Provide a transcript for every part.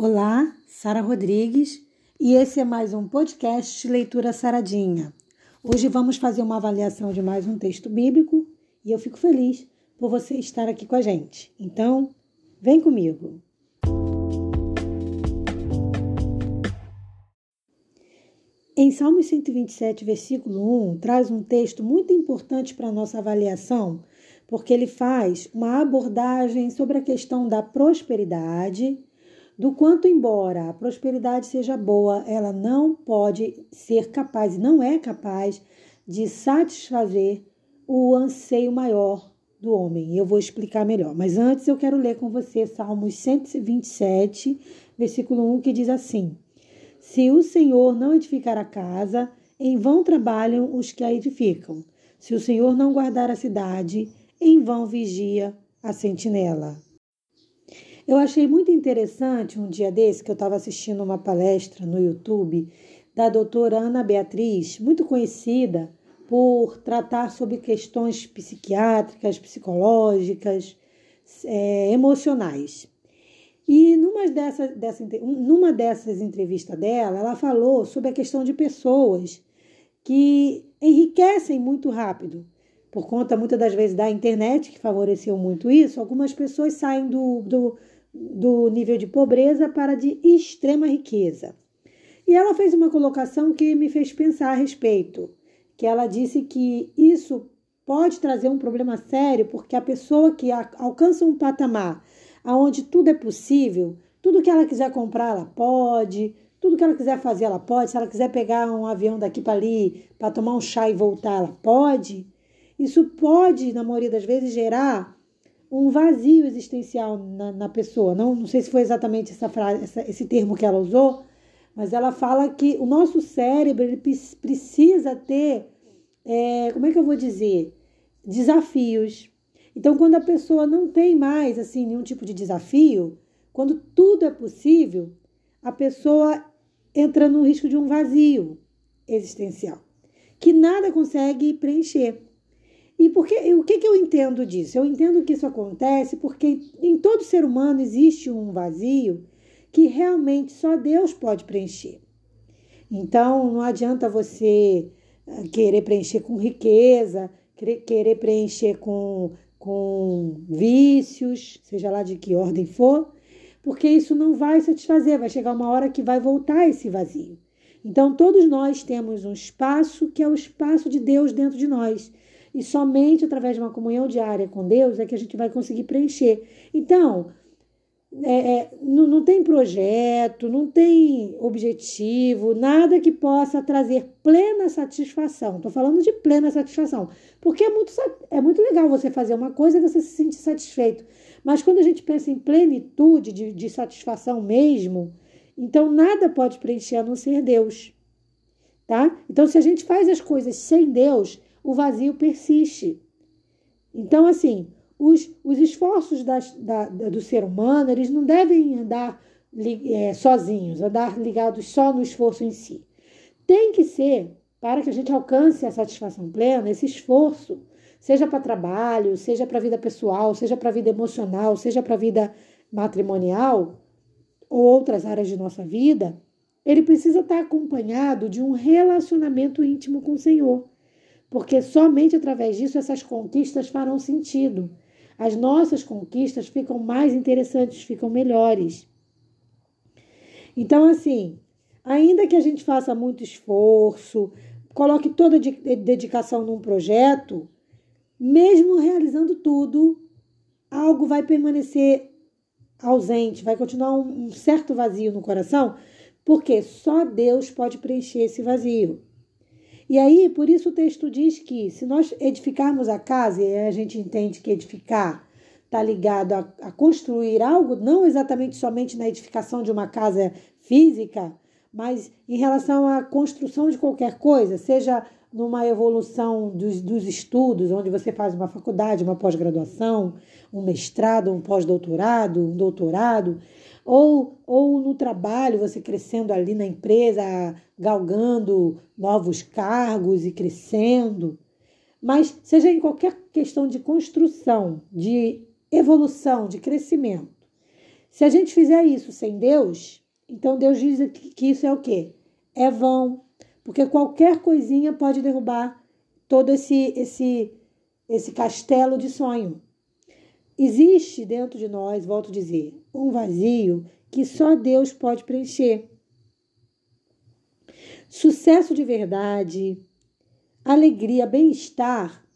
Olá, Sara Rodrigues, e esse é mais um podcast Leitura Saradinha. Hoje vamos fazer uma avaliação de mais um texto bíblico e eu fico feliz por você estar aqui com a gente. Então, vem comigo. Em Salmos 127, versículo 1, traz um texto muito importante para a nossa avaliação, porque ele faz uma abordagem sobre a questão da prosperidade do quanto, embora a prosperidade seja boa, ela não pode ser capaz, não é capaz de satisfazer o anseio maior do homem. Eu vou explicar melhor. Mas antes eu quero ler com você Salmos 127, versículo 1, que diz assim: Se o Senhor não edificar a casa, em vão trabalham os que a edificam. Se o Senhor não guardar a cidade, em vão vigia a sentinela. Eu achei muito interessante um dia desse que eu estava assistindo uma palestra no YouTube da doutora Ana Beatriz, muito conhecida por tratar sobre questões psiquiátricas, psicológicas, é, emocionais. E numa, dessa, dessa, numa dessas entrevistas dela, ela falou sobre a questão de pessoas que enriquecem muito rápido. Por conta, muitas das vezes, da internet, que favoreceu muito isso, algumas pessoas saem do, do do nível de pobreza para de extrema riqueza. E ela fez uma colocação que me fez pensar a respeito, que ela disse que isso pode trazer um problema sério, porque a pessoa que alcança um patamar aonde tudo é possível, tudo que ela quiser comprar, ela pode, tudo que ela quiser fazer, ela pode. Se ela quiser pegar um avião daqui para ali para tomar um chá e voltar, ela pode. Isso pode, na maioria das vezes, gerar um vazio existencial na, na pessoa. Não, não sei se foi exatamente essa frase, essa, esse termo que ela usou, mas ela fala que o nosso cérebro ele precisa ter, é, como é que eu vou dizer, desafios. Então, quando a pessoa não tem mais assim nenhum tipo de desafio, quando tudo é possível, a pessoa entra no risco de um vazio existencial que nada consegue preencher. E porque, o que, que eu entendo disso? Eu entendo que isso acontece porque em todo ser humano existe um vazio que realmente só Deus pode preencher. Então, não adianta você ah, querer preencher com riqueza, querer preencher com, com vícios, seja lá de que ordem for, porque isso não vai satisfazer, vai chegar uma hora que vai voltar esse vazio. Então, todos nós temos um espaço que é o espaço de Deus dentro de nós. E somente através de uma comunhão diária com Deus é que a gente vai conseguir preencher. Então, é, é, não, não tem projeto, não tem objetivo, nada que possa trazer plena satisfação. Estou falando de plena satisfação, porque é muito, é muito legal você fazer uma coisa e você se sentir satisfeito. Mas quando a gente pensa em plenitude de, de satisfação mesmo, então nada pode preencher a não ser Deus. Tá? Então, se a gente faz as coisas sem Deus, o vazio persiste. Então, assim, os, os esforços das, da, do ser humano, eles não devem andar é, sozinhos, andar ligados só no esforço em si. Tem que ser, para que a gente alcance a satisfação plena, esse esforço, seja para trabalho, seja para a vida pessoal, seja para a vida emocional, seja para a vida matrimonial, ou outras áreas de nossa vida, ele precisa estar acompanhado de um relacionamento íntimo com o Senhor porque somente através disso essas conquistas farão sentido. As nossas conquistas ficam mais interessantes, ficam melhores. Então, assim, ainda que a gente faça muito esforço, coloque toda a dedicação num projeto, mesmo realizando tudo, algo vai permanecer ausente, vai continuar um, certo vazio no coração, porque só Deus pode preencher esse vazio. E aí, por isso o texto diz que se nós edificarmos a casa, e a gente entende que edificar está ligado a, a, construir algo, não exatamente somente na edificação de uma casa física, mas em relação à construção de qualquer coisa, seja numa evolução dos, dos estudos, onde você faz uma faculdade, uma pós-graduação, um mestrado, um pós-doutorado, um doutorado, ou, ou no trabalho, você crescendo ali na empresa, galgando novos cargos e crescendo. Mas seja em qualquer questão de construção, de evolução, de crescimento, Se a gente fizer isso sem Deus, então Deus diz que isso é o quê? É vão, porque qualquer coisinha pode derrubar todo esse esse esse castelo de sonho. Existe dentro de nós, volto a dizer, um vazio que só Deus pode preencher. Sucesso de verdade, alegria, bem-estar,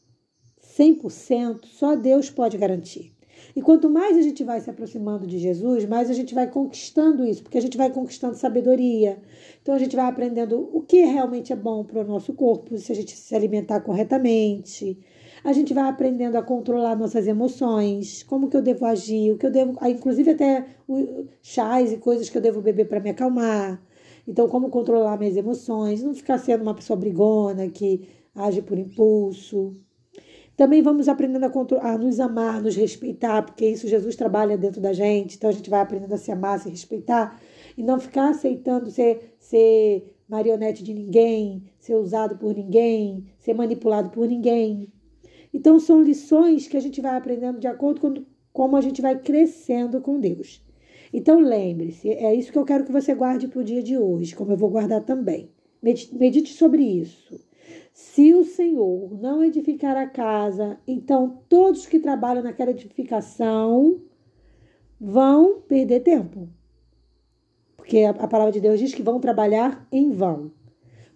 100%, só Deus pode garantir. E quanto mais a gente vai se aproximando de Jesus, mais a gente vai conquistando isso, porque a gente vai conquistando sabedoria. Então a gente vai aprendendo o que realmente é bom para o nosso corpo, se a gente se alimentar corretamente. A gente vai aprendendo a controlar nossas emoções, como que eu devo agir, o que eu devo, ah, inclusive até chás e coisas que eu devo beber para me acalmar. Então, como controlar minhas emoções, não ficar sendo uma pessoa brigona que age por impulso. Também vamos aprendendo a, a, nos amar, nos respeitar, porque isso Jesus trabalha dentro da gente. Então a gente vai aprendendo a se amar, se respeitar e não ficar aceitando ser, ser marionete de ninguém, ser usado por ninguém, ser manipulado por ninguém. Então são lições que a gente vai aprendendo de acordo com como a gente vai crescendo com Deus. Então lembre-se, é isso que eu quero que você guarde para o dia de hoje, como eu vou guardar também. Medite sobre isso. Se o Senhor não edificar a casa, então todos que trabalham naquela edificação vão perder tempo. Porque a, palavra de Deus diz que vão trabalhar em vão.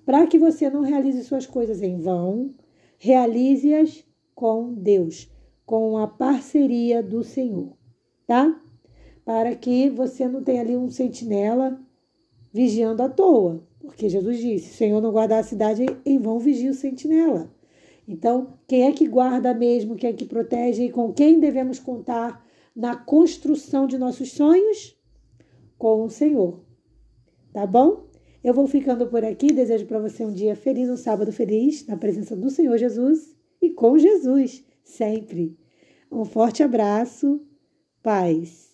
Para que você não realize suas coisas em vão, realize-as com Deus, com a parceria do Senhor, tá? Para que você não tenha ali um sentinela vigiando à toa. Porque Jesus disse: o Senhor não guardar a cidade, em vão vigia o sentinela. Então, quem é que guarda mesmo, quem é que protege e com quem devemos contar na construção de nossos sonhos? Com o Senhor. Tá bom? Eu vou ficando por aqui. Desejo para você um dia feliz, um sábado feliz, na presença do Senhor Jesus e com Jesus, sempre. Um forte abraço, paz.